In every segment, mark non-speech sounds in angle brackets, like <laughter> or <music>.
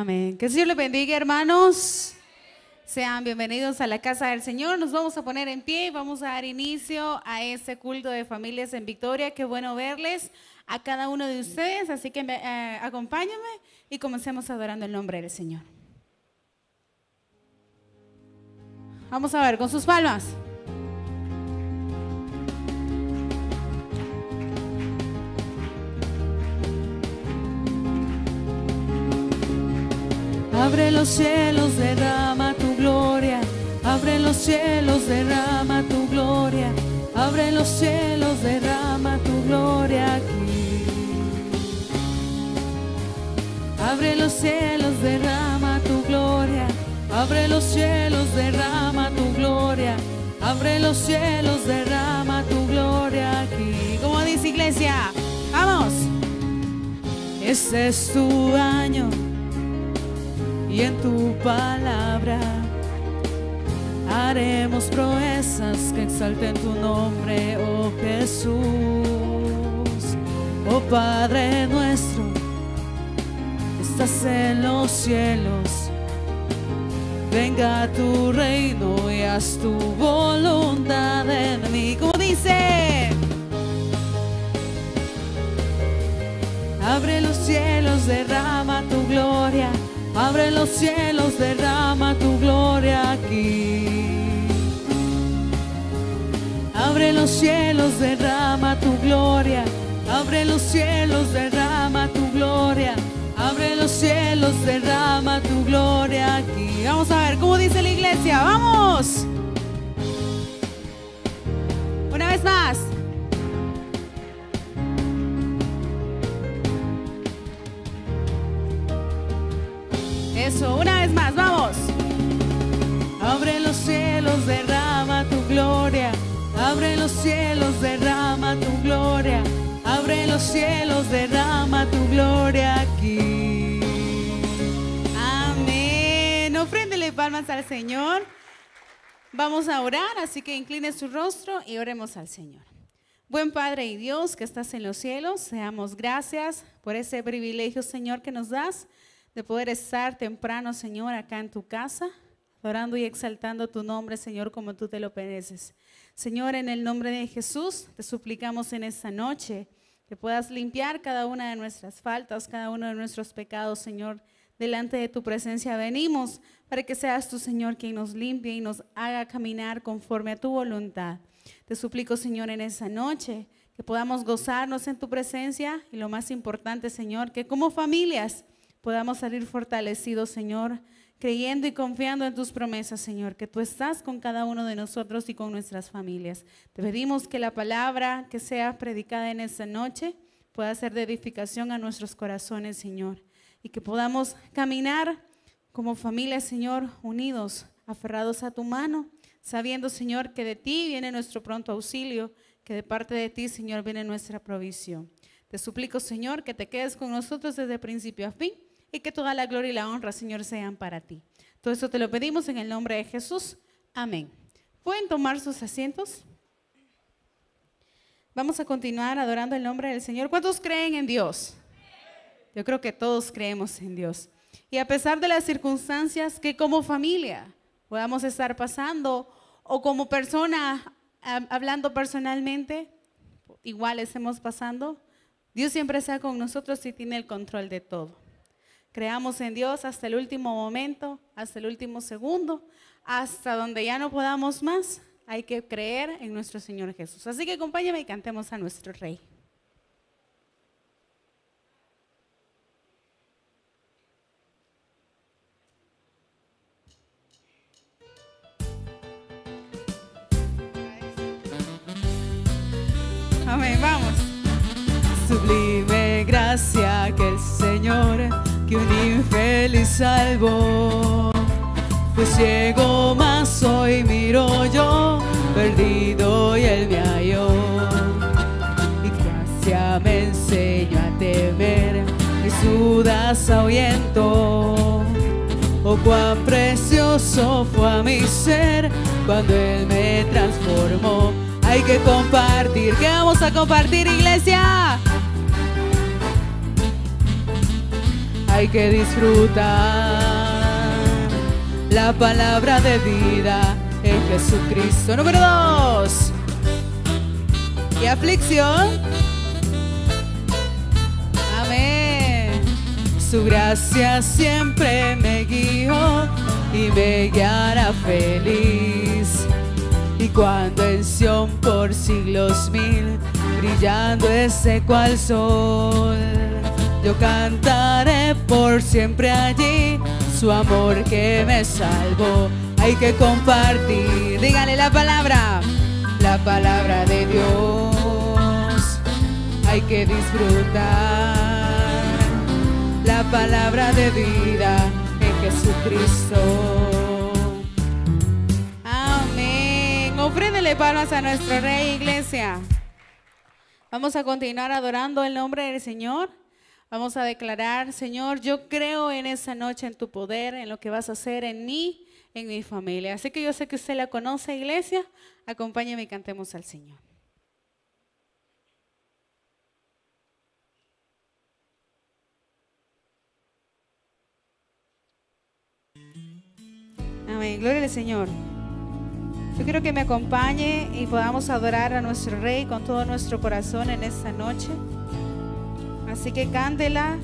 Amén. Que el Señor les bendiga, hermanos. Sean bienvenidos a la casa del Señor. Nos vamos a poner en pie y vamos a dar inicio a este culto de familias en Victoria. Qué bueno verles a cada uno de ustedes. Así que eh, acompáñame y comencemos adorando el nombre del Señor. Vamos a ver con sus palmas. Abre los cielos, derrama tu gloria. Abre los cielos, derrama tu gloria. Abre los cielos, derrama tu gloria aquí. Abre los cielos, derrama tu gloria. Abre los cielos, derrama tu gloria. Abre los cielos, derrama tu gloria aquí. ¿Cómo dice iglesia? Vamos. Este es tu año y en tu palabra haremos proezas que exalten tu nombre, oh Jesús, oh Padre nuestro, estás en los cielos. Venga tu reino y haz tu voluntad en mí. Como dice, abre los cielos, derrama tu gloria Abre los cielos, derrama tu gloria aquí. Abre los cielos, derrama tu gloria. Abre los cielos, derrama tu gloria. Abre los cielos, derrama tu gloria aquí. Vamos a ver cómo dice la iglesia. Vamos. Una vez más. Una vez más, vamos. Abre los cielos, derrama tu gloria. Abre los cielos, derrama tu gloria. Abre los cielos, derrama tu gloria aquí. Amén. Ofréndele palmas al Señor. Vamos a orar, así que incline su rostro y oremos al Señor. Buen Padre y Dios que estás en los cielos, seamos gracias por ese privilegio, Señor, que nos das de poder estar temprano, Señor, acá en tu casa, adorando y exaltando tu nombre, Señor, como tú te lo mereces. Señor, en el nombre de Jesús, te suplicamos en esta noche que puedas limpiar cada una de nuestras faltas, cada uno de nuestros pecados, Señor. Delante de tu presencia venimos para que seas tu Señor quien nos limpie y nos haga caminar conforme a tu voluntad. Te suplico, Señor, en esa noche que podamos gozarnos en tu presencia y lo más importante, Señor, que como familias podamos salir fortalecidos, Señor, creyendo y confiando en tus promesas, Señor, que tú estás con cada uno de nosotros y con nuestras familias. Te pedimos que la palabra que sea predicada en esta noche pueda ser de edificación a nuestros corazones, Señor, y que podamos caminar como familia, Señor, unidos, aferrados a tu mano, sabiendo, Señor, que de ti viene nuestro pronto auxilio, que de parte de ti, Señor, viene nuestra provisión. Te suplico, Señor, que te quedes con nosotros desde principio a fin y que toda la gloria y la honra, Señor, sean para ti. Todo eso te lo pedimos en el nombre de Jesús. Amén. ¿Pueden tomar sus asientos? Vamos a continuar adorando el nombre del Señor. ¿Cuántos creen en Dios? Yo creo que todos creemos en Dios. Y a pesar de las circunstancias que como familia podamos estar pasando o como persona hablando personalmente, igual estemos pasando, Dios siempre está con nosotros y tiene el control de todo. Creamos en Dios hasta el último momento, hasta el último segundo, hasta donde ya no podamos más. Hay que creer en nuestro Señor Jesús. Así que acompáñame y cantemos a nuestro Rey. Amén, vamos. Sublime gracia que el Señor que un infeliz salvo. Pues ciego más hoy miro yo, perdido y él me halló. Y gracia me enseñó a temer, mis dudas ahuyentó. Oh, cuán precioso fue a mi ser cuando Él me transformó. Hay que compartir. ¿Qué vamos a compartir, iglesia? Hay que disfrutar la palabra de vida en Jesucristo. Número dos. Y aflicción. Amén. Su gracia siempre me guió y me guiará feliz. Y cuando en Sion por siglos mil, brillando ese cual sol, yo cantaré por siempre allí su amor que me salvó. Hay que compartir, dígale la palabra, la palabra de Dios. Hay que disfrutar la palabra de vida en Jesucristo. Ofréndele palmas a nuestro Rey, iglesia. Vamos a continuar adorando el nombre del Señor. Vamos a declarar, Señor, yo creo en esa noche en tu poder, en lo que vas a hacer en mí, en mi familia. Así que yo sé que usted la conoce, iglesia. Acompáñeme y cantemos al Señor. Amén. Gloria al Señor. Yo quiero que me acompañe y podamos adorar a nuestro Rey con todo nuestro corazón en esta noche. Así que cándela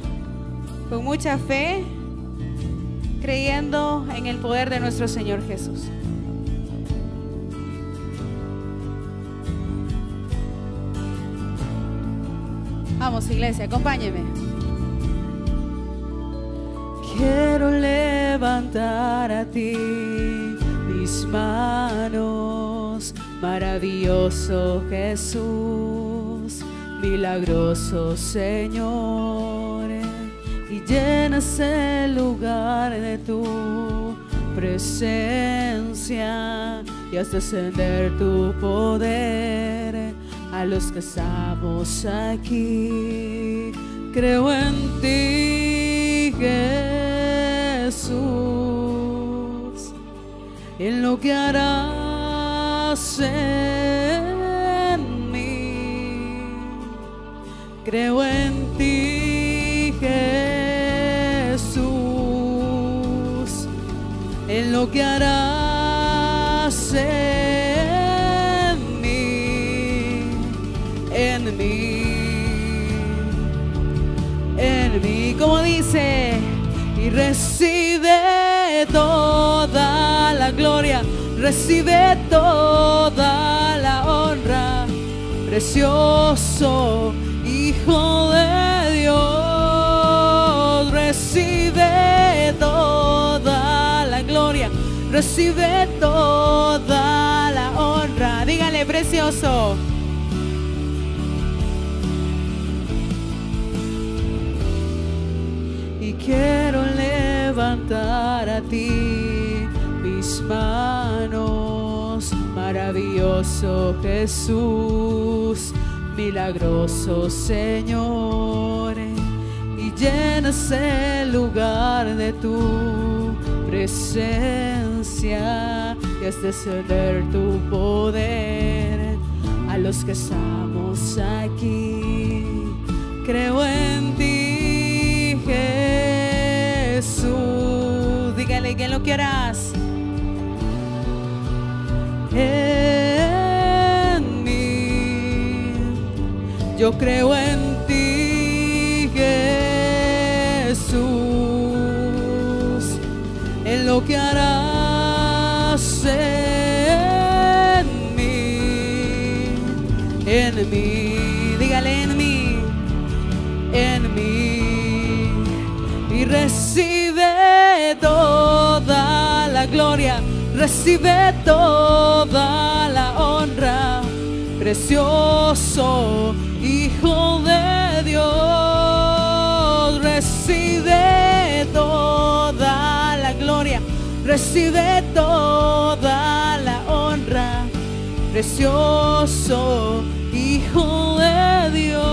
con mucha fe, creyendo en el poder de nuestro Señor Jesús. Vamos, iglesia, acompáñeme. Quiero levantar a ti mis manos, maravilloso Jesús, milagroso Señor, y llenas el lugar de tu presencia y haz descender tu poder a los que estamos aquí. Creo en ti, Jesús en lo que harás Creo en ti, Jesús, en lo que harás en mí, en mí, en mí, como dice, y recibe toda la gloria, recibe toda la honra, precioso Hijo de Dios, recibe toda la gloria, recibe toda la honra, dígale precioso. Y quiero levantar a ti manos, maravilloso Jesús, milagroso Señor, y llenas el lugar de tu presencia y es descender tu poder a los que estamos aquí. Creo en ti, Jesús. Dígale que lo quieras Yo creo en ti, Jesús, en lo que harás en mí, en mí, dígale en mí, en mí, y recibe toda la gloria recibe toda la honra, precioso Hijo de Dios, recibe toda la gloria, recibe toda la honra, precioso Hijo de Dios.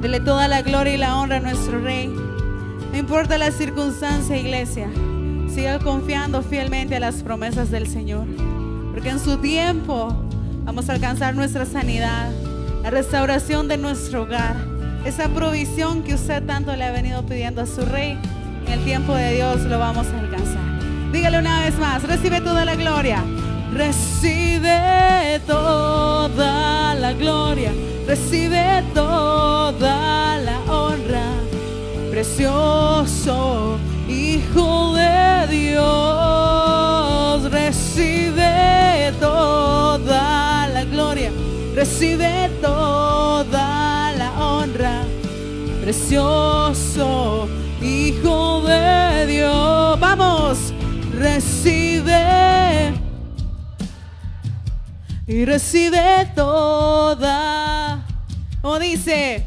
Dele toda la gloria y la honra a nuestro Rey. No importa la circunstancia, iglesia, siga confiando fielmente a las promesas del Señor. Porque en su tiempo vamos a alcanzar nuestra sanidad, la restauración de nuestro hogar, esa provisión que usted tanto le ha venido pidiendo a su rey. En el tiempo de Dios lo vamos a alcanzar. Dígale una vez más, recibe toda la gloria. Recibe toda la gloria, recibe toda la honra. Precioso Hijo de Dios, recibe toda la gloria, recibe toda la honra. Precioso Hijo de Dios, vamos, recibe y recibe toda. Como dice,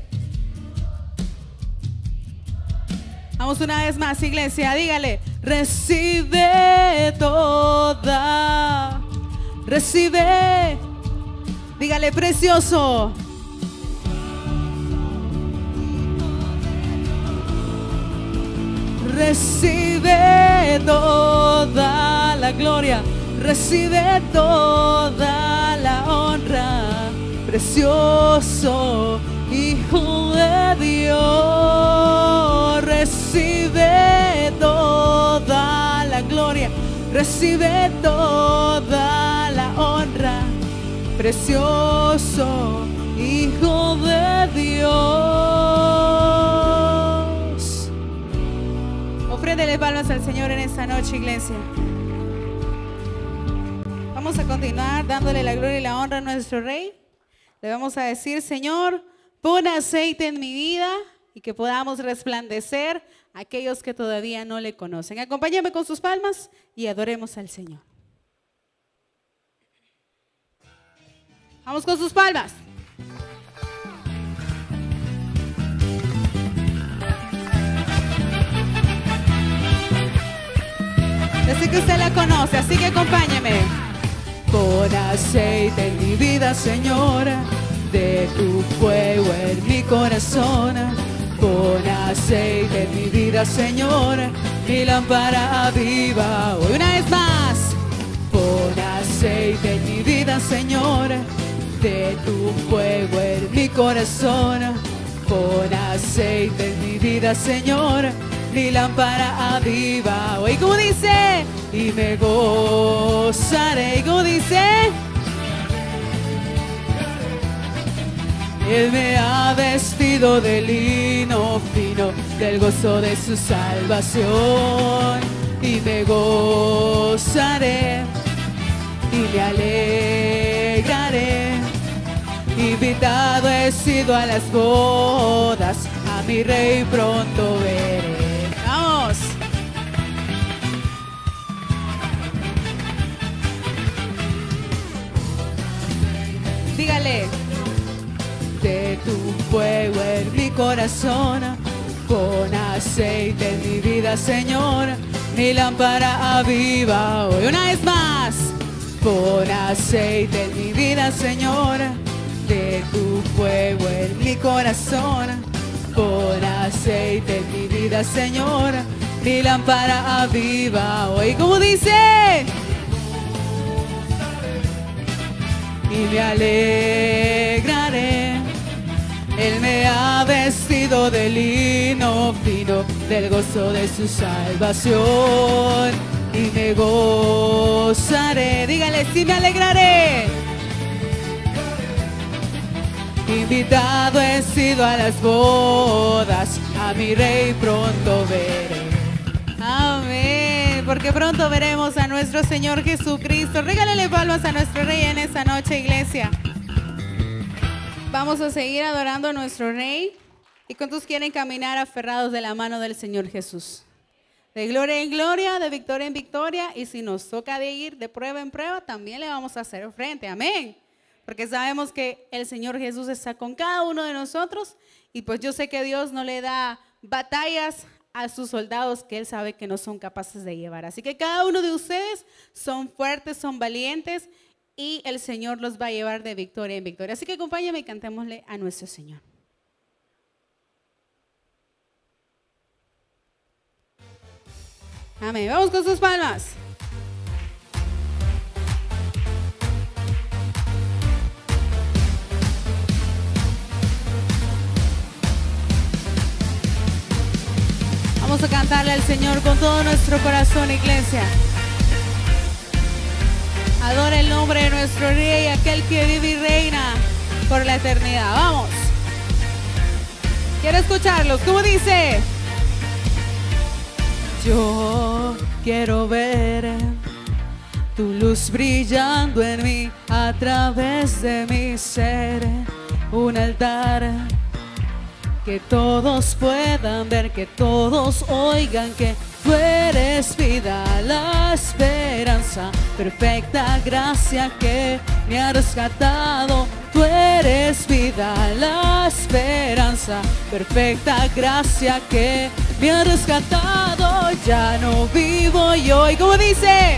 Vamos una vez más, iglesia, dígale, recibe toda, recibe, dígale, precioso. Recibe toda la gloria, recibe toda la honra, precioso Hijo de Dios, recibe toda la gloria, recibe toda la precioso Hijo de Dios. Ofréndele palmas al Señor en esta noche, iglesia. Vamos a continuar dándole la gloria y la honra a nuestro Rey. Le vamos a decir, Señor, Pon aceite en mi vida y que podamos resplandecer a aquellos que todavía no le conocen. Acompáñame con sus palmas y adoremos al Señor. Vamos con sus palmas. Así que usted la conoce, así que acompáñeme. Pon aceite en mi vida, Señora de tu fuego en mi corazón. Pon aceite en mi vida, Señor, mi lámpara viva. Hoy una vez más, pon aceite en mi vida, Señor, de tu fuego en mi corazón. Pon aceite en mi vida, Señor, mi lámpara viva. Hoy como dice, y me gozaré, y como dice, Él me ha vestido de lino fino, del gozo de su salvación. Y me gozaré y me alegraré. Invitado he sido a las bodas, a mi rey pronto veré. Vamos. Dígale de tu fuego en mi corazón. Pon aceite en mi vida, Señor. Mi lámpara aviva hoy una vez más. Pon aceite en mi vida, Señor. Tu fuego en mi corazón. Pon aceite en mi vida, Señor. Mi lámpara aviva hoy, como dice. Y me alegraré él me ha vestido de lino fino, del gozo de su salvación. Y me gozaré, dígale, si me alegraré. Invitado he sido a las bodas, a mi rey pronto veré. Amén, porque pronto veremos a nuestro Señor Jesucristo. Regálale palmas a nuestro rey en esta noche, iglesia. Vamos a seguir adorando a nuestro Rey. ¿Y cuántos quieren caminar aferrados de la mano del Señor Jesús? De gloria en gloria, de victoria en victoria. Y si nos toca de ir de prueba en prueba, también le vamos a hacer frente. Amén. Porque sabemos que el Señor Jesús está con cada uno de nosotros. Y pues yo sé que Dios no le da batallas a sus soldados que Él sabe que no son capaces de llevar. Así que cada uno de ustedes son fuertes, son valientes y el Señor los va a llevar de victoria en victoria. Así que acompáñame y cantémosle a nuestro Señor. Amén. Vamos con sus palmas. Adorémosle al Señor con todo nuestro corazón, iglesia. Adora el nombre de nuestro Rey, aquel que vive y reina por la eternidad. Vamos. Quiero escucharlos. ¿Cómo dice? Yo quiero ver tu luz brillando en mí a través de mi ser. Un altar que todos puedan ver, que todos oigan que tú eres vida, la esperanza, perfecta gracia que me ha rescatado. Tú eres vida, la esperanza, perfecta gracia que me ha rescatado. Ya no vivo yo. ¿Y como dice?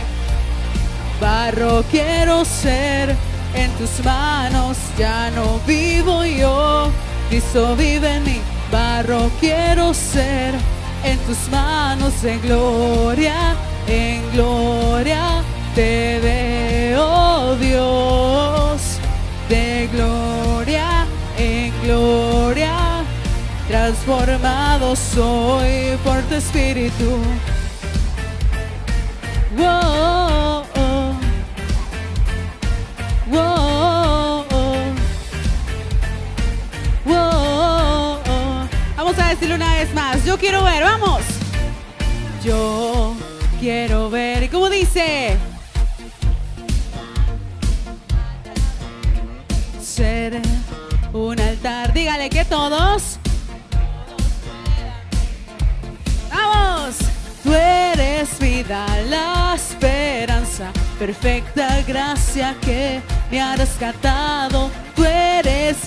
Barro quiero ser en tus manos, ya no vivo yo Cristo vive en mí, barro quiero ser en tus manos en gloria, en gloria te veo Dios, de gloria en gloria, transformado soy por tu espíritu. Decirlo una vez más. Yo quiero ver, vamos. Yo quiero ver. ¿Y cómo dice? Ser un altar. Dígale que todos. Vamos. Tú eres vida, la esperanza, perfecta gracia que me ha rescatado.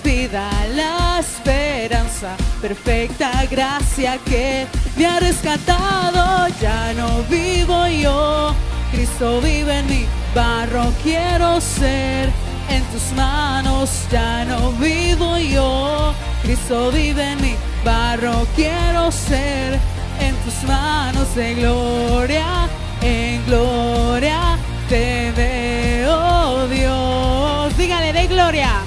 Vida, la esperanza, perfecta gracia que me ha rescatado. Ya no vivo yo, Cristo vive en mí, barro quiero ser. En tus manos ya no vivo yo, Cristo vive en mí, barro quiero ser en tus manos de gloria, en gloria te veo Dios. Dígale de gloria.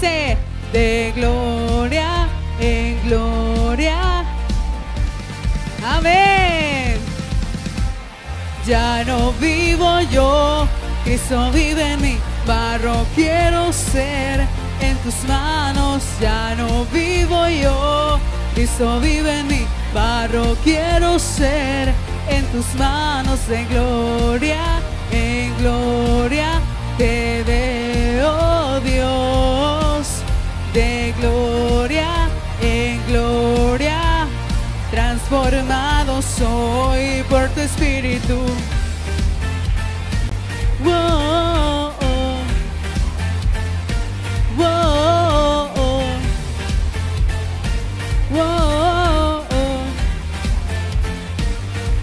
De gloria en gloria. Amén. Ya no vivo yo, Cristo vive en mí, barro quiero ser en tus manos. Ya no vivo yo, Cristo vive en mí, barro quiero ser en tus manos en gloria, en gloria te veo Dios, transformado soy por tu espíritu.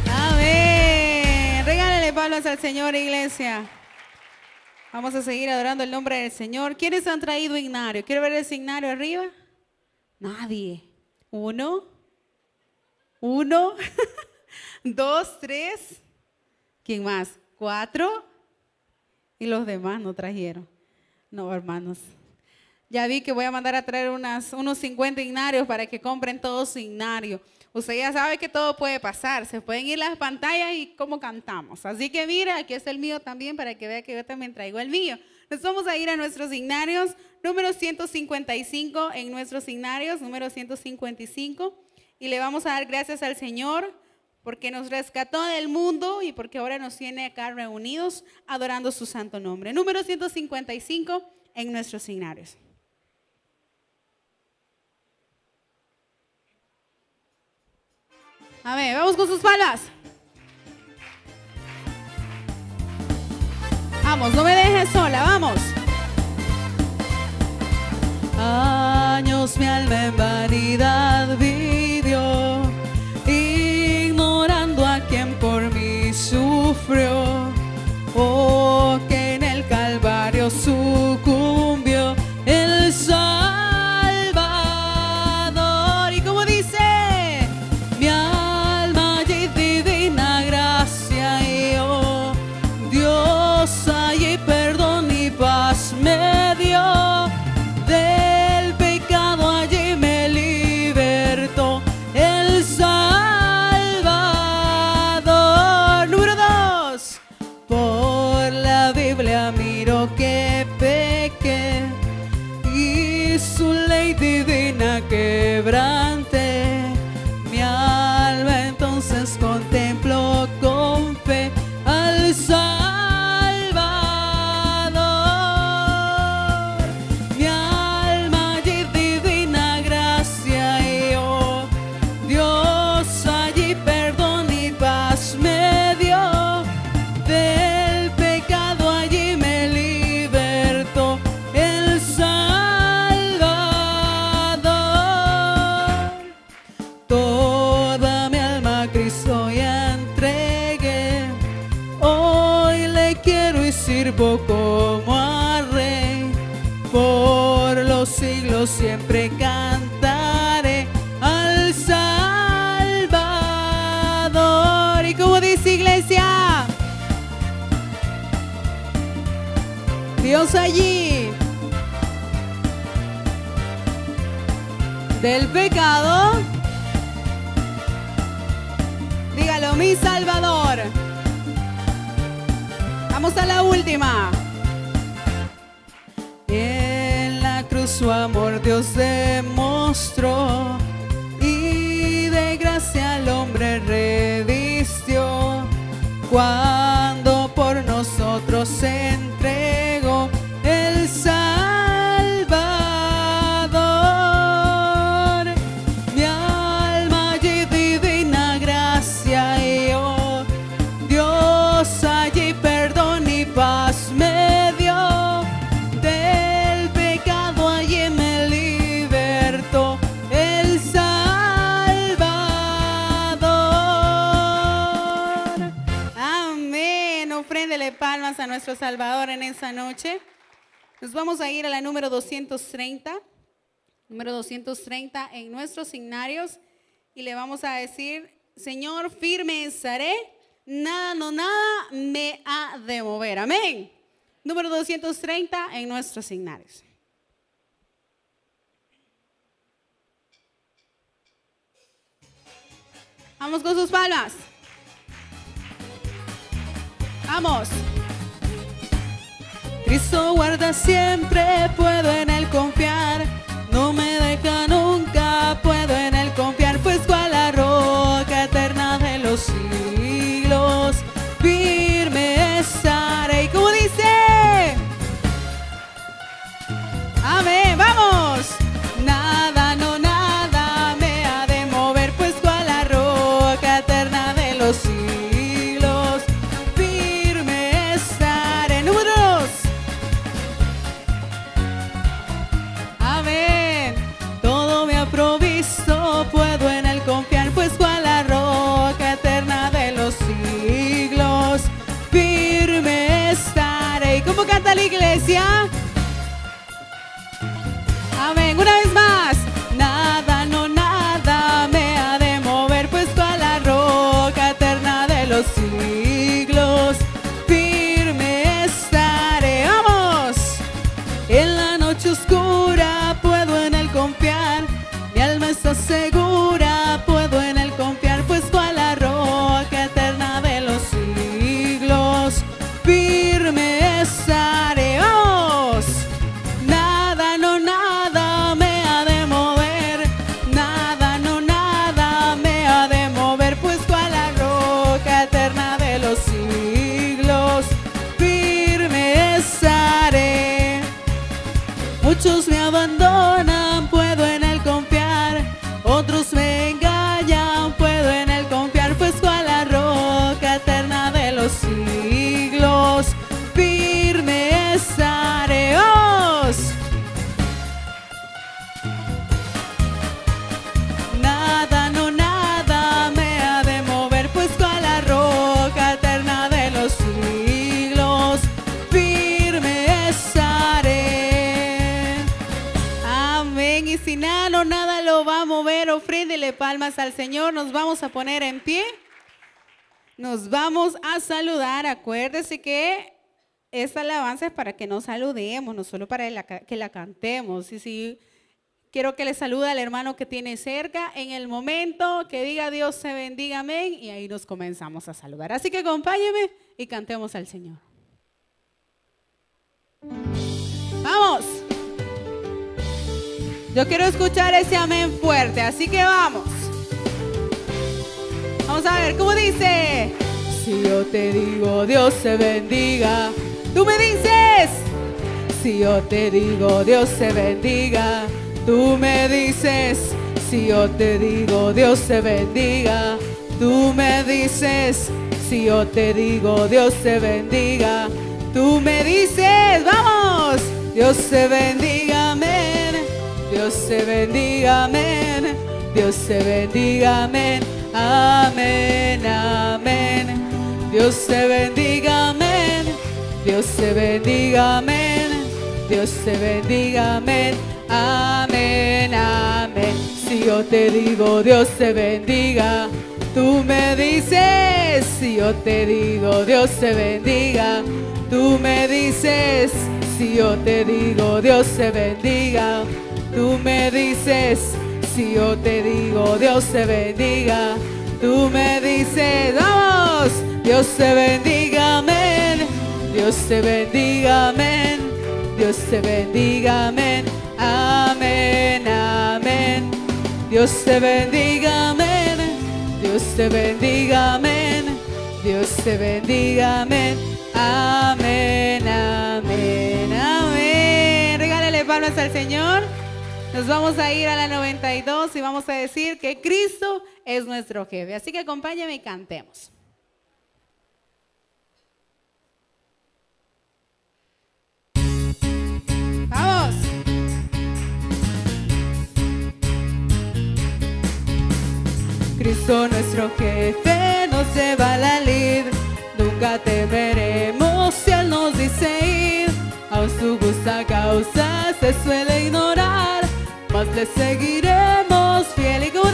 Amén. Regálale palmas al Señor, iglesia. Vamos a seguir adorando el nombre del Señor. ¿Quiénes han traído ignario? ¿Quiero ver el signario arriba? Nadie. Uno. Uno. <laughs> dos, tres, ¿quién más? Cuatro. Y los demás no trajeron. No, hermanos. Ya vi que voy a mandar a traer unas, unos 50 ignarios para que compren todos su ignario. Usted ya sabe que todo puede pasar. Se pueden ir las pantallas y cómo cantamos. Así que mira, aquí está el mío también para que vea que yo también traigo el mío. Nos vamos a ir a nuestros ignarios. Número 155 en nuestros ignarios. Número 155 y le vamos a dar gracias al Señor porque nos rescató del mundo y porque ahora nos tiene acá reunidos adorando su santo nombre. Número 155 en nuestros signarios. A ver, vamos con sus palmas. Vamos, no me dejes sola, vamos. Años mi alma en del pecado. Dígalo, mi Salvador. Vamos a la última. En la cruz su amor Dios demostró y de gracia al hombre revistió cuando por nosotros se entregó nuestro Salvador en esa noche. Nos vamos a ir a la número 230, número 230 en nuestros signarios y le vamos a decir, Señor, firme estaré, nada, no, nada me ha de mover. Amén. Número 230 en nuestros signarios. Vamos con sus palmas. Vamos. Cristo guarda siempre, puedo en Él confiar. No me deja nunca, puedo en Él confiar, pues cual la roca eterna de los siglos, firme estaré. Y como dice... Señor. Nos vamos a poner en pie. Nos vamos a saludar. Acuérdese que esta alabanza es para que nos saludemos, no solo para que la cantemos. Y si quiero que le salude al hermano que tiene cerca en el momento que diga Dios se bendiga, amén. Y ahí nos comenzamos a saludar. Así que acompáñeme y cantemos al Señor. Vamos. Yo quiero escuchar ese amén fuerte, así que vamos. Vamos a ver, ¿cómo dice? Si yo te digo Dios se bendiga, tú me dices. Si yo te digo Dios se bendiga, tú me dices. Si yo te digo Dios se bendiga, tú me dices. Si yo te digo Dios se bendiga, tú me dices. Vamos. Dios se bendiga, amén. Dios se bendiga, amén. Dios se bendiga, amén. Amén, amén. Dios se bendiga, amén. Dios se bendiga, amén. Dios se bendiga, amén. Amén, amén. Si yo te digo Dios se bendiga, tú me dices. Si yo te digo Dios se bendiga, tú me dices. Si yo te digo Dios se bendiga, tú me dices. Si yo te digo Dios se bendiga, tú me dices, vamos, Dios se bendiga, amén. Dios se bendiga, amén. Dios se bendiga, amén. Amén, amén. Dios se bendiga, amén. Dios se bendiga, amén. Dios se bendiga, amén. Amén, amén, amén. Regálale palmas al Señor. Nos vamos a ir a la 92 y vamos a decir que Cristo es nuestro jefe. Así que acompáñame y cantemos. Vamos. Cristo nuestro jefe nos lleva a la lid. Nunca temeremos si Él nos dice ir. A su justa causa se suele ignorar mas le seguiremos fiel. Y como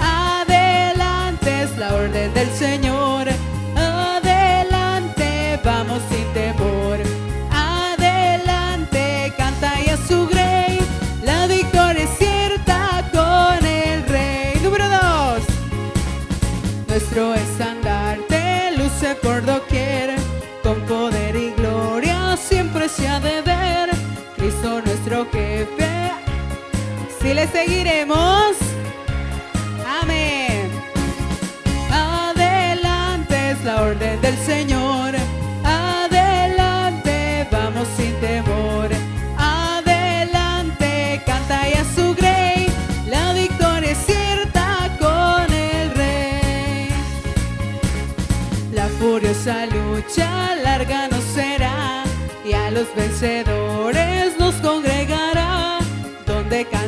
adelante es la orden del Señor, adelante vamos sin temor, adelante canta y a su grey, la victoria es cierta con el rey. Número dos, nuestro estandarte luce por doquier, con poder y gloria siempre se ha de ver. Cristo nuestro jefe le seguiremos. Amén. Adelante es la orden del Señor. Adelante, vamos sin temor. Adelante, canta y a su grey. La victoria es cierta con el rey. La furiosa lucha larga no será y a los vencedores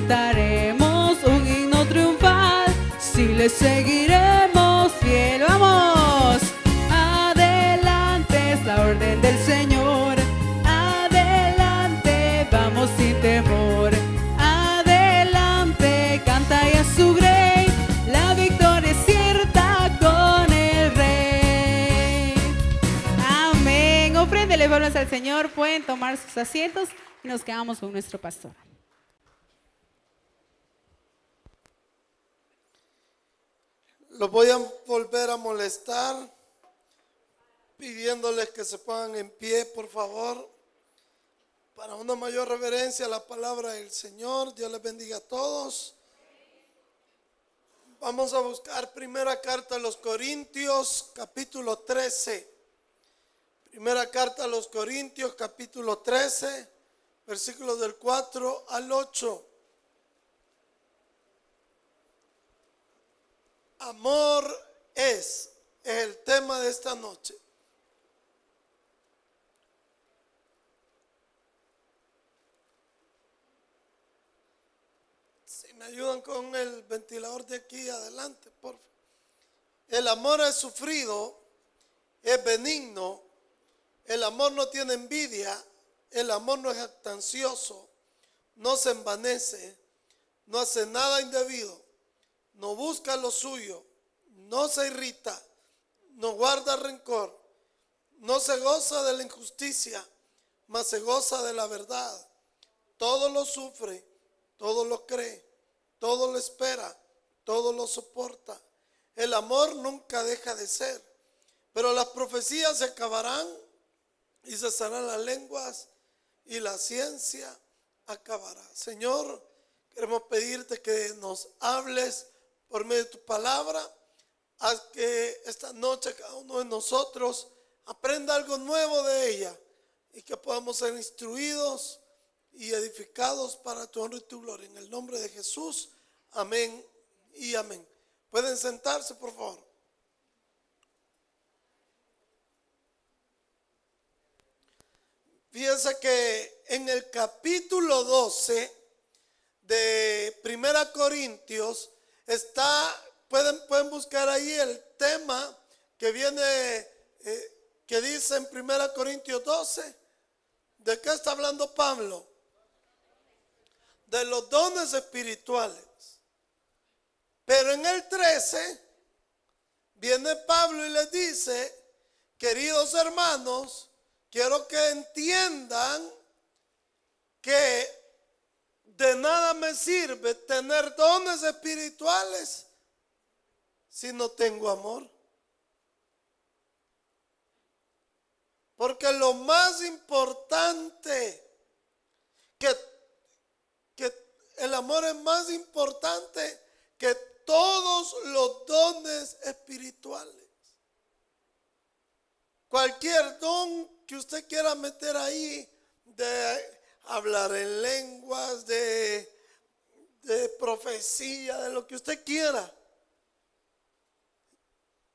cantaremos un himno triunfal, si le seguiremos fiel, vamos. Adelante es la orden del Señor, adelante, vamos sin temor. Adelante, canta y a su grey, la victoria es cierta con el rey. Amén. Ofréndele palmas al Señor, pueden tomar sus asientos y nos quedamos con nuestro pastor. Los voy a volver a molestar pidiéndoles que se pongan en pie, por favor, para una mayor reverencia a la palabra del Señor. Dios les bendiga a todos. Vamos a buscar primera carta a los Corintios, capítulo 13. Primera carta a los Corintios, capítulo 13, versículos del 4 al 8. Amor es, el tema de esta noche. Si me ayudan con el ventilador de aquí adelante, por favor. El amor es sufrido, es benigno, el amor no tiene envidia, el amor no es actancioso, no se envanece, no hace nada indebido, no busca lo suyo, no se irrita, no guarda rencor, no se goza de la injusticia, mas se goza de la verdad. Todo lo sufre, todo lo cree, todo lo espera, todo lo soporta. El amor nunca deja de ser, pero las profecías se acabarán y cesarán las lenguas y la ciencia acabará. Señor, queremos pedirte que nos hables por medio de tu palabra, haz que esta noche cada uno de nosotros aprenda algo nuevo de ella y que podamos ser instruidos y edificados para tu honor y tu gloria. En el nombre de Jesús, amén y amén. Pueden sentarse, por favor. Fíjense que en el capítulo 12 de Primera Corintios está, pueden, pueden buscar ahí el tema que viene, eh, que dice en Primera Corintios 12. ¿De qué está hablando Pablo? De los dones espirituales. Pero en el 13 viene Pablo y les dice, queridos hermanos, quiero que entiendan que de nada me sirve tener dones espirituales si no tengo amor. Porque lo más importante, que, que el amor es más importante que todos los dones espirituales. Cualquier don que usted quiera meter ahí de hablar en lenguas, de, de profecía, de lo que usted quiera,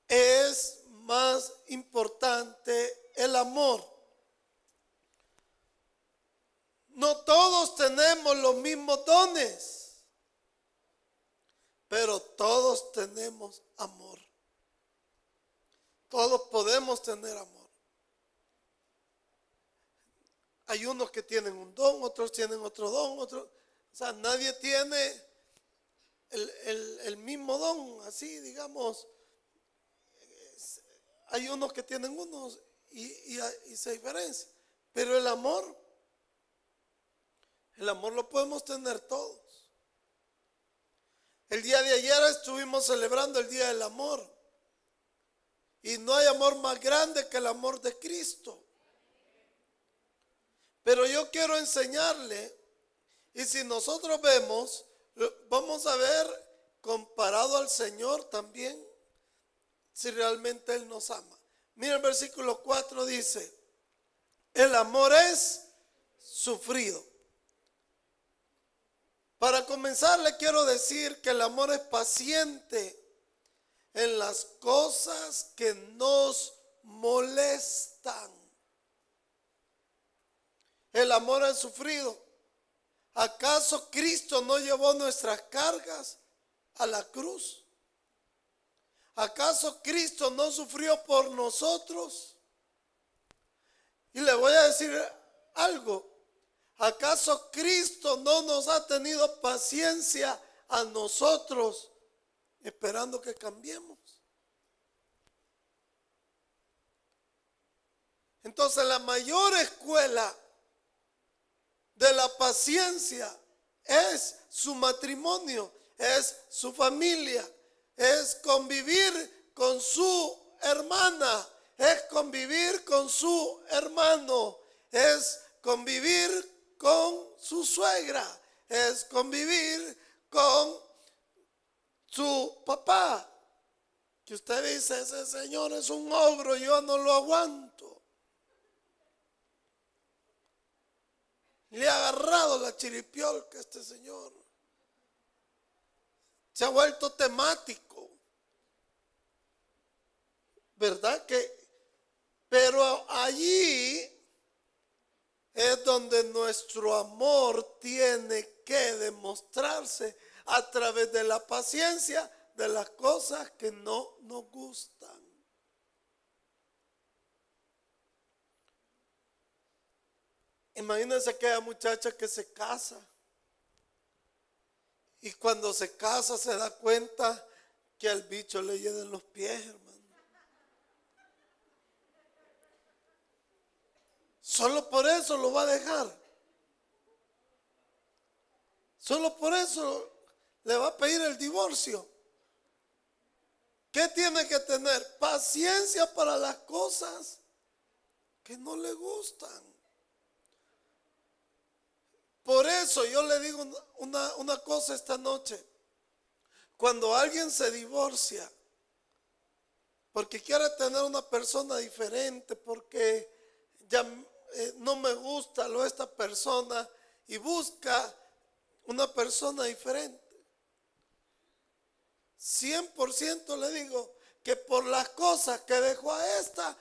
es más importante el amor. No todos tenemos los mismos dones, pero todos tenemos amor. Todos podemos tener amor. Hay unos que tienen un don, otros tienen otro don, otros... O sea, nadie tiene el, mismo don, así digamos. Hay unos que tienen unos y, y se diferencia. Pero el amor, el amor lo podemos tener todos. El día de ayer estuvimos celebrando el Día del Amor. Y no hay amor más grande que el amor de Cristo. Pero yo quiero enseñarle, y si nosotros vemos, vamos a ver comparado al Señor también, si realmente Él nos ama. Mira el versículo 4 dice, el amor es sufrido. Para comenzar le quiero decir que el amor es paciente en las cosas que nos molestan. El amor ha sufrido. ¿Acaso Cristo no llevó nuestras cargas a la cruz? ¿Acaso Cristo no sufrió por nosotros? Y le voy a decir algo. ¿Acaso Cristo no nos ha tenido paciencia a nosotros esperando que cambiemos? Entonces la mayor escuela de la paciencia es su matrimonio, es su familia, es convivir con su hermana, es convivir con su hermano, es convivir con su suegra, es convivir con su papá. Que usted dice, ese señor es un ogro, yo no lo aguanto. Le ha agarrado la chiripiolca a este señor. Se ha vuelto temático. ¿Verdad que? Pero allí es donde nuestro amor tiene que demostrarse a través de la paciencia de las cosas que no nos gustan. Imagínense aquella muchacha que se casa Y cuando se casa se da cuenta que al bicho le llegan los pies, hermano. Solo por eso lo va a dejar. Solo por eso le va a pedir el divorcio. ¿Qué tiene que tener? Paciencia para las cosas que no le gustan. Por eso yo le digo una, cosa esta noche. Cuando alguien se divorcia, porque quiere tener una persona diferente, porque ya eh, no me gusta lo esta persona y busca una persona diferente. 100% le digo que por las cosas que dejó a esta,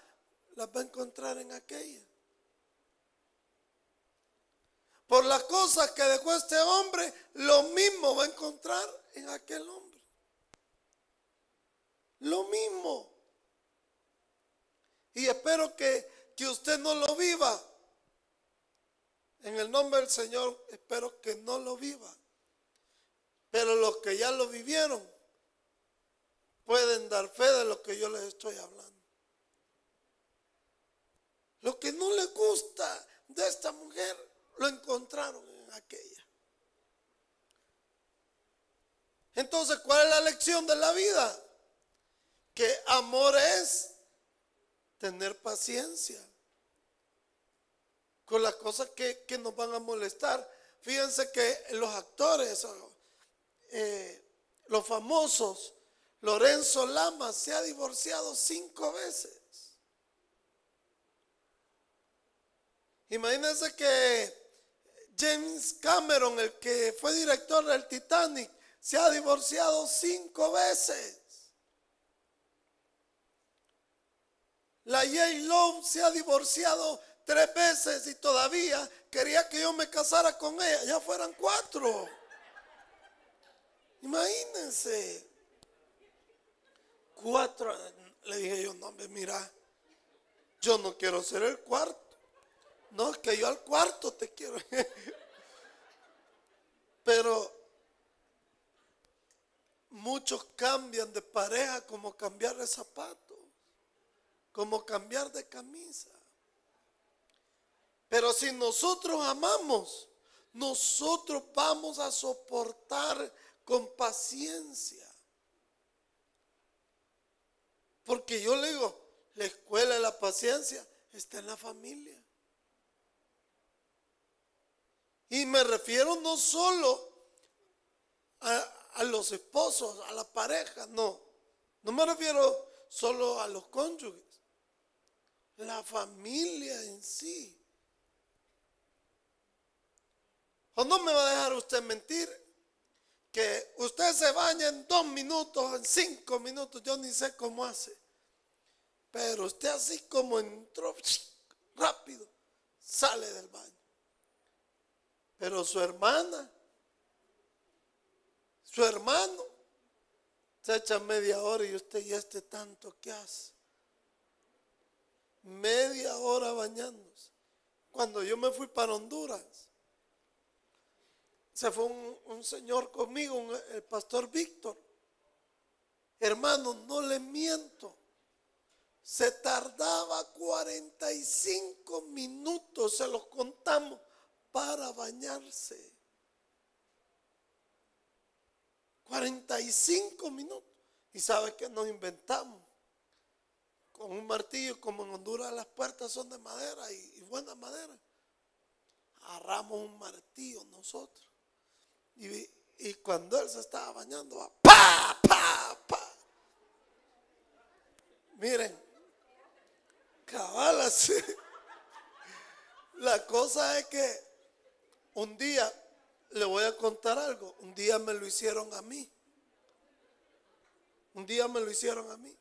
las va a encontrar en aquella. Por las cosas que dejó este hombre, lo mismo va a encontrar en aquel hombre. Lo mismo. Y espero que, que usted no lo viva. En el nombre del Señor, espero que no lo viva. Pero los que ya lo vivieron pueden dar fe de lo que yo les estoy hablando. Lo que no le gusta de esta mujer lo encontraron en aquella. Entonces, ¿cuál es la lección de la vida? que amor es tener paciencia con las cosas que, nos van a molestar. Fíjense que los actores, eh, los famosos, Lorenzo Lama se ha divorciado cinco veces. Imagínense que James Cameron, el que fue director del Titanic, se ha divorciado cinco veces. La J. Love se ha divorciado tres veces y todavía quería que yo me casara con ella. Ya fueran cuatro. Imagínense. Cuatro. Le dije yo, no, mira, yo no quiero ser el cuarto. No, es que yo al cuarto te quiero. <laughs> Pero muchos cambian de pareja como cambiar de zapato como cambiar de camisa. Pero si nosotros amamos, nosotros vamos a soportar con paciencia. Porque yo le digo, la escuela de la paciencia está en la familia. Y me refiero no solo a, los esposos, a la pareja, no. No me refiero solo a los cónyuges la familia en sí. ¿O no me va a dejar usted mentir? Que usted se baña en dos minutos, en cinco minutos, yo ni sé cómo hace. Pero usted así como entró rápido, sale del baño. Pero su hermana, su hermano, se echa media hora y usted ya este tanto que hace media hora bañándose. Cuando yo me fui para Honduras, se fue un, señor conmigo, el pastor Víctor. Hermano, no le miento. Se tardaba 45 minutos, se los contamos, para bañarse. 45 minutos. ¿Y sabe que nos inventamos? con un martillo, como en Honduras las puertas son de madera y, buena madera. Agarramos un martillo nosotros. Y, cuando él se estaba bañando, pa, pa, pa. Miren, cabal La cosa es que un día, le voy a contar algo, un día me lo hicieron a mí. Un día me lo hicieron a mí.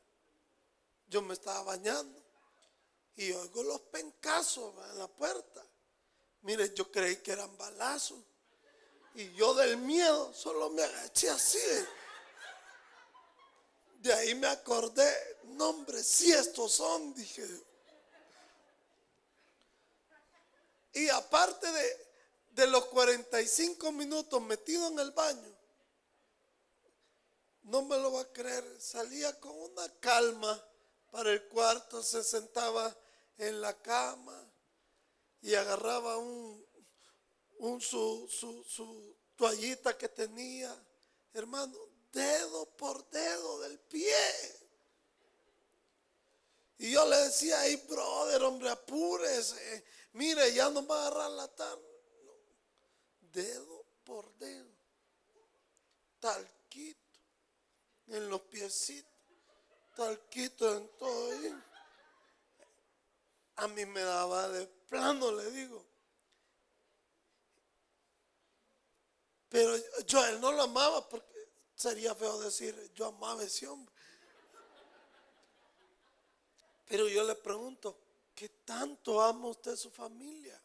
Yo me estaba bañando y oigo los pencazos en la puerta. Mire, yo creí que eran balazos. Y yo del miedo solo me agaché así. De ahí me acordé, no si estos son, dije. Y aparte de, de los 45 minutos metido en el baño, no me lo va a creer, salía con una calma para el cuarto, se sentaba en la cama y agarraba un, un su, su, su toallita que tenía, hermano, dedo por dedo del pie. Y yo le decía, hey brother, hombre, apúrese. Mire, ya no va a agarrar la tarde. Dedo por dedo. Talquito en los piecitos. Talquito en todo. A mí me daba de plano, le digo. Pero yo a él no lo amaba porque sería feo decir, yo amaba a ese hombre. Pero yo le pregunto, ¿qué tanto ama usted su familia?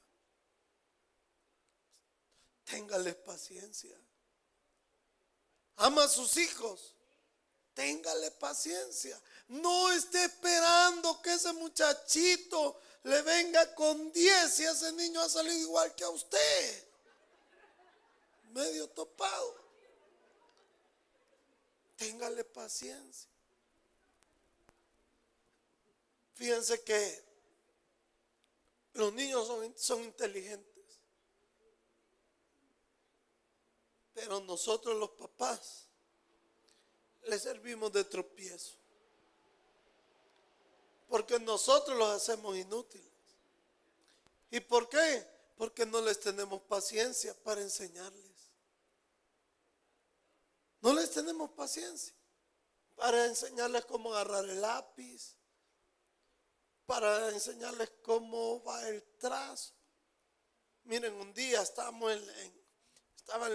Téngale paciencia. Ama a sus hijos. Téngale paciencia. No esté esperando que ese muchachito le venga con 10 y ese niño ha salido igual que a usted. Medio topado. Téngale paciencia. Fíjense que los niños son, son inteligentes. Pero nosotros los papás les servimos de tropiezo. Porque nosotros los hacemos inútiles. ¿Y por qué? Porque no les tenemos paciencia para enseñarles. No les tenemos paciencia para enseñarles cómo agarrar el lápiz, para enseñarles cómo va el trazo. Miren, un día estábamos en, estaba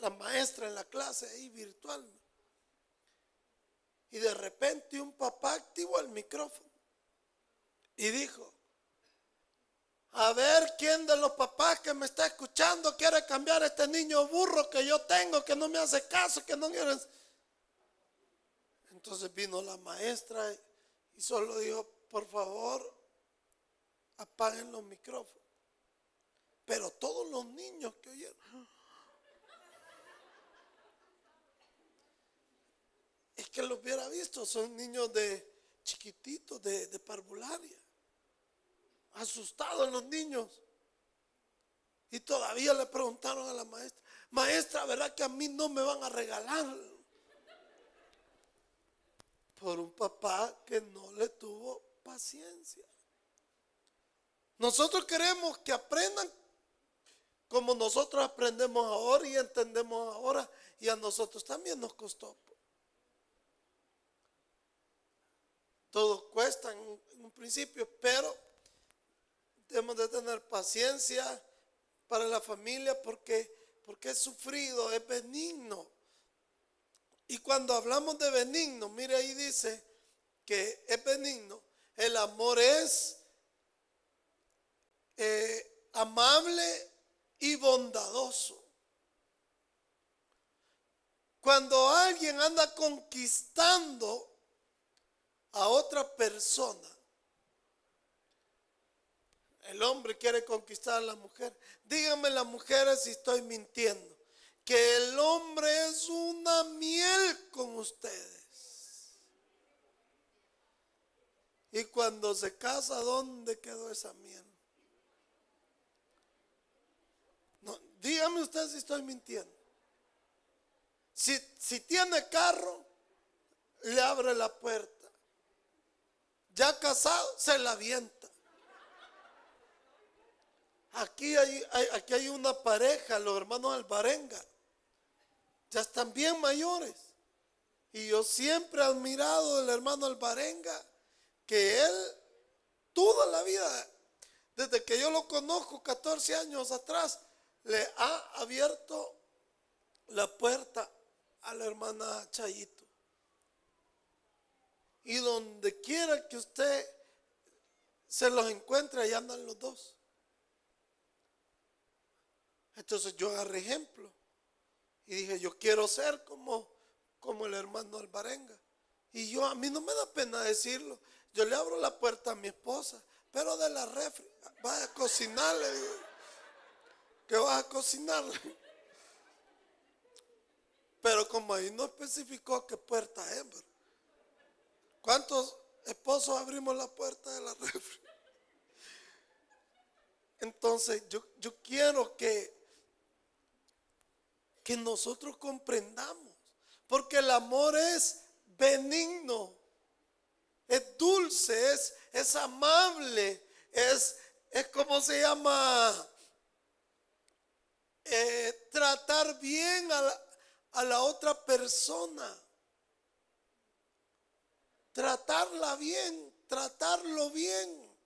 la maestra en la clase ahí virtual. Y de repente un papá activó el micrófono y dijo, a ver quién de los papás que me está escuchando quiere cambiar a este niño burro que yo tengo, que no me hace caso, que no quiere... Entonces vino la maestra y solo dijo, por favor, apaguen los micrófonos. Pero todos los niños que oyeron, es que lo hubiera visto, son niños de chiquititos, de, de parvularia, asustados los niños. Y todavía le preguntaron a la maestra, maestra, ¿verdad que a mí no me van a regalar? Por un papá que no le tuvo paciencia. Nosotros queremos que aprendan como nosotros aprendemos ahora y entendemos ahora y a nosotros también nos costó. Todo cuesta en, un principio, pero debemos de tener paciencia para la familia porque, porque es sufrido, es benigno. Y cuando hablamos de benigno, mire ahí dice que es benigno el amor es eh, amable y bondadoso. Cuando alguien anda conquistando a otra persona, el hombre quiere conquistar a la mujer. Díganme las mujeres si estoy mintiendo. Que el hombre es una miel con ustedes. Y cuando se casa, ¿dónde quedó esa miel? No, dígame usted si estoy mintiendo. Si, si tiene carro, le abre la puerta. Ya casado, se la avienta. Aquí hay, aquí hay una pareja, los hermanos Alvarenga. Ya están bien mayores. Y yo siempre he admirado al hermano Alvarenga que él toda la vida, desde que yo lo conozco 14 años atrás, le ha abierto la puerta a la hermana Chayito. Y donde quiera que usted se los encuentre, allá andan los dos. Entonces yo agarré ejemplo y dije, yo quiero ser como, como el hermano Alvarenga. Y yo, a mí no me da pena decirlo. Yo le abro la puerta a mi esposa, pero de la refri, vaya a cocinarle, digo, que vas a cocinarle. <laughs> Pero como ahí no especificó qué puerta es, ¿cuántos esposos abrimos la puerta de la refri? Entonces yo, yo quiero que, que nosotros comprendamos, porque el amor es benigno, es dulce, es, es amable, es, es como se llama eh, tratar bien a a la otra persona. Tratarla bien, tratarlo bien.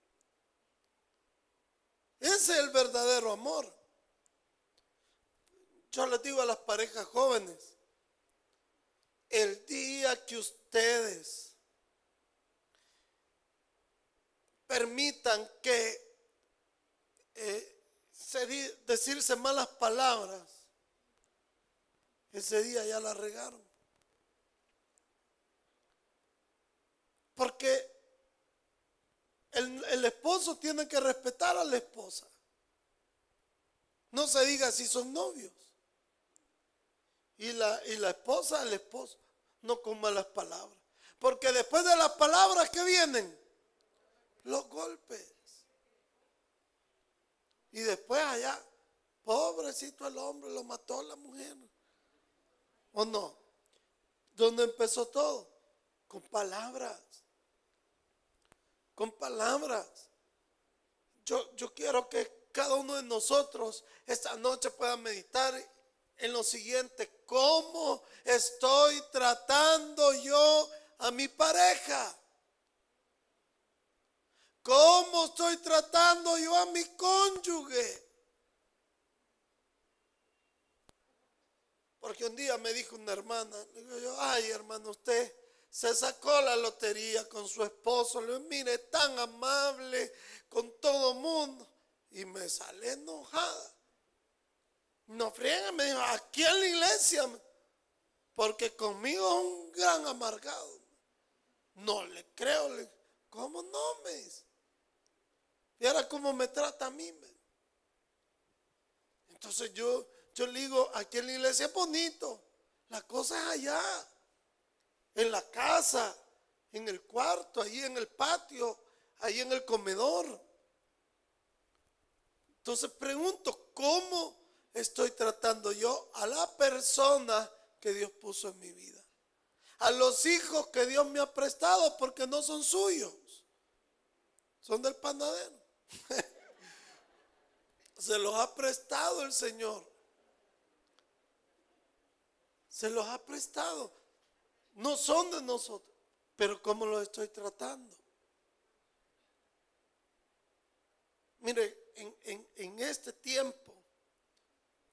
Ese es el verdadero amor. Yo les digo a las parejas jóvenes, el día que ustedes permitan que eh, decirse malas palabras, ese día ya la regaron. Porque el, esposo tiene que respetar a la esposa. No se diga si son novios. Y la, y la esposa al esposo, no con malas palabras. Porque después de las palabras que vienen, los golpes. Y después allá, pobrecito el hombre, lo mató la mujer. ¿O no? ¿Dónde empezó todo? Con palabras. Con palabras. Yo, yo quiero que cada uno de nosotros esta noche pueda meditar en lo siguiente. ¿Cómo estoy tratando yo a mi pareja? ¿Cómo estoy tratando yo a mi cónyuge? Porque un día me dijo una hermana, digo yo, ay hermano, usted se sacó la lotería con su esposo, le mire, tan amable con todo mundo. Y me sale enojada. No friega, me dijo, aquí en la iglesia, porque conmigo es un gran amargado. No le creo, ¿cómo no me? Y ahora cómo me trata a mí. Entonces yo, yo le digo, aquí en la iglesia es bonito. La cosa es allá. En la casa, en el cuarto, ahí en el patio, ahí en el comedor. Entonces pregunto, ¿cómo estoy tratando yo a la persona que Dios puso en mi vida? A los hijos que Dios me ha prestado porque no son suyos, son del panadero. <laughs> Se los ha prestado el Señor. Se los ha prestado. No son de nosotros, pero ¿cómo los estoy tratando? Mire, en, este tiempo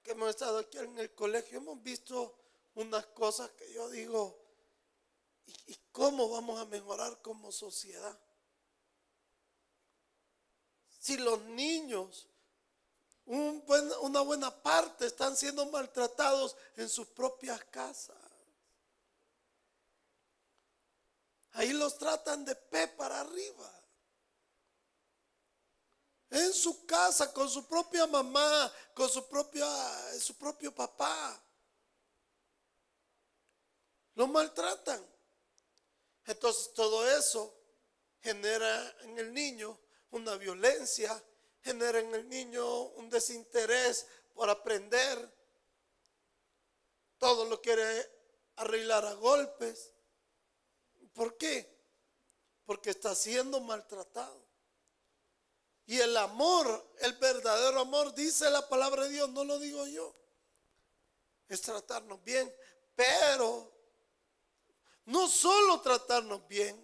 que hemos estado aquí en el colegio, hemos visto unas cosas que yo digo, y cómo vamos a mejorar como sociedad? si los niños, una buena parte, están siendo maltratados en sus propias casas? Ahí los tratan de pe para arriba. En su casa, con su propia mamá, con su, propia, su propio papá. Lo maltratan. Entonces todo eso genera en el niño una violencia, genera en el niño un desinterés por aprender. Todo lo quiere arreglar a golpes. ¿Por qué? Porque está siendo maltratado. Y el amor, el verdadero amor, dice la palabra de Dios, no lo digo yo. Es tratarnos bien, pero no solo tratarnos bien,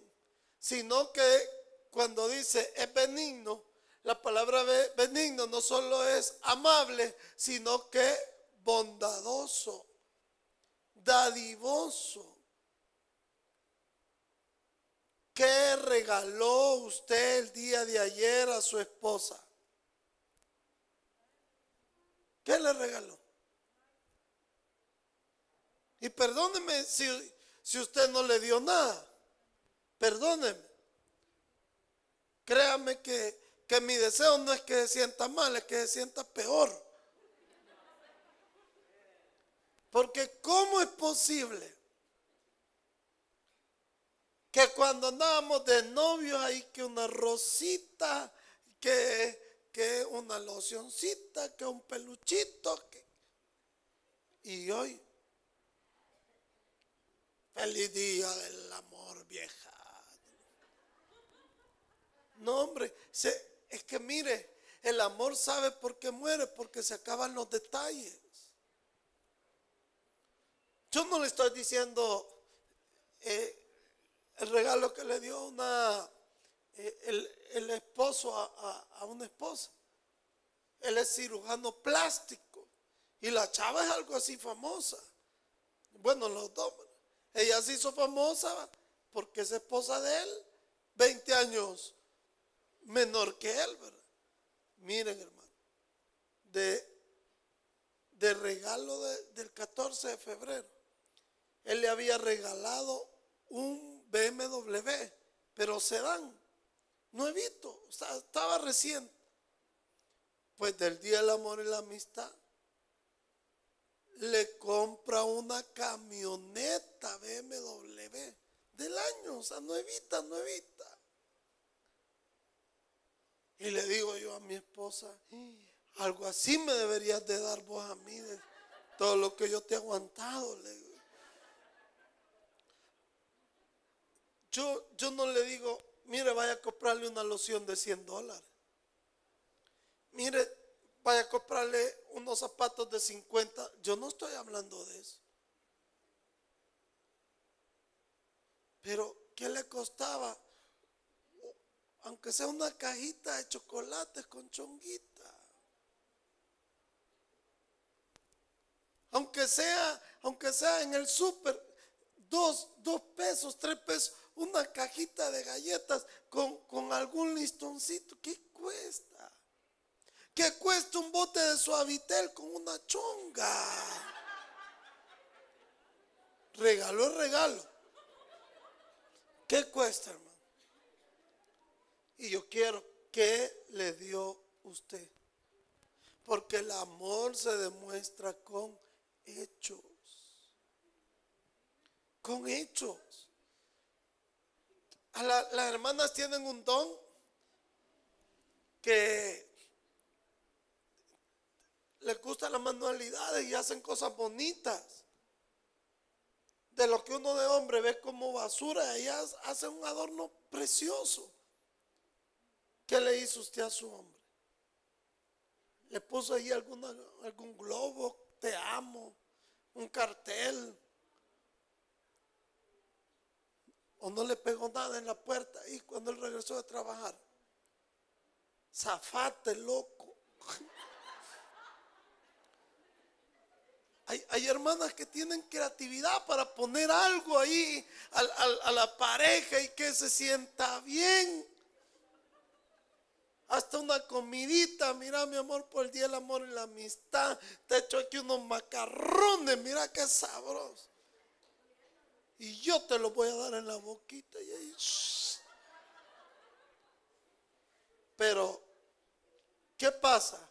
sino que cuando dice es benigno, la palabra benigno no solo es amable, sino que bondadoso, dadivoso. ¿Qué regaló usted el día de ayer a su esposa? ¿Qué le regaló? Y perdóneme si, si usted no le dio nada. Perdóneme. Créame que, que mi deseo no es que se sienta mal, es que se sienta peor. Porque ¿cómo es posible que cuando andábamos de novios hay que una rosita, que, que una locioncita, que un peluchito, que... y hoy, feliz día del amor vieja. No, hombre, es que mire, el amor sabe por qué muere, porque se acaban los detalles. Yo no le estoy diciendo eh, el regalo que le dio una, eh, el, esposo a, una esposa. Él es cirujano plástico y la chava es algo así famosa. Bueno, los dos. Ella se hizo famosa porque es esposa de él, 20 años menor que él, ¿verdad? Miren, hermano, de, de regalo del 14 de febrero, él le había regalado un BMW, pero sedán, nuevito, estaba reciente. Pues del Día del Amor y la Amistad, le compra una camioneta BMW del año, o sea, nuevita, nuevita. Y le digo yo a mi esposa, algo así me deberías de dar vos a mí, de todo lo que yo te he aguantado. Le Yo, yo no le digo, mire, vaya a comprarle una loción de 100 dólares. Mire, vaya a comprarle unos zapatos de 50. Yo no estoy hablando de eso. Pero, ¿qué le costaba? aunque sea una cajita de chocolates con chonguita. Aunque sea, aunque sea en el súper, dos, dos pesos, tres pesos, una cajita de galletas con, con algún listoncito. ¿Qué cuesta? ¿Qué cuesta un bote de suavitel con una chonga? Regalo es regalo. ¿Qué cuesta, hermano? Y yo quiero, ¿qué le dio usted? Porque el amor se demuestra con hechos. Con hechos. Las hermanas tienen un don que les gusta las manualidades y hacen cosas bonitas. De lo que uno de hombre ve como basura, ellas hacen un adorno precioso. ¿Qué le hizo usted a su hombre? ¿Le puso ahí algún globo? Te amo. Un cartel. ¿O no le pegó nada en la puerta y cuando él regresó de trabajar? Zafate, loco. Hay, hermanas que tienen creatividad para poner algo ahí a la pareja y que se sienta bien hasta una comidita, mira mi amor, por el día del amor y la amistad. Te hecho aquí unos macarrones, mira qué sabroso. Y yo te lo voy a dar en la boquita y ahí. Pero, ¿qué pasa?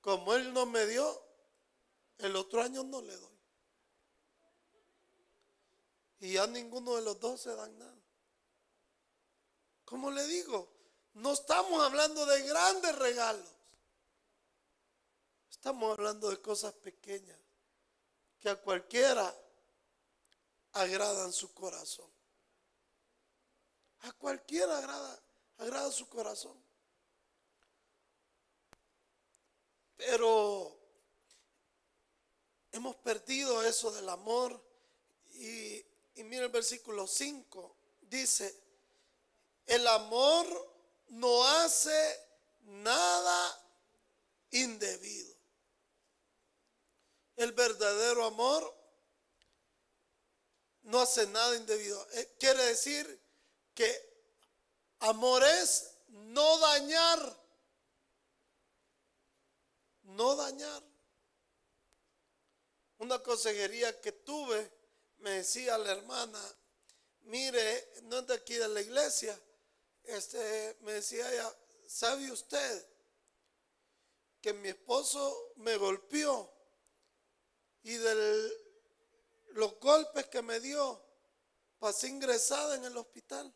Como él no me dio, el otro año no le doy. Y ya ninguno de los dos se dan nada. ¿Cómo le digo? No estamos hablando de grandes regalos. Estamos hablando de cosas pequeñas que a cualquiera agradan su corazón. A cualquiera agrada, agrada su corazón. Pero hemos perdido eso del amor. Y, y mira el versículo 5. Dice, el amor no hace nada indebido. El verdadero amor no hace nada indebido. Eh, quiere decir que amor es no dañar. No dañar. Una consejería que tuve, me decía la hermana, mire, no es de aquí de la iglesia, este, me decía ella, ¿sabe usted que mi esposo me golpeó y los golpes que me dio, pasé ingresada en el hospital.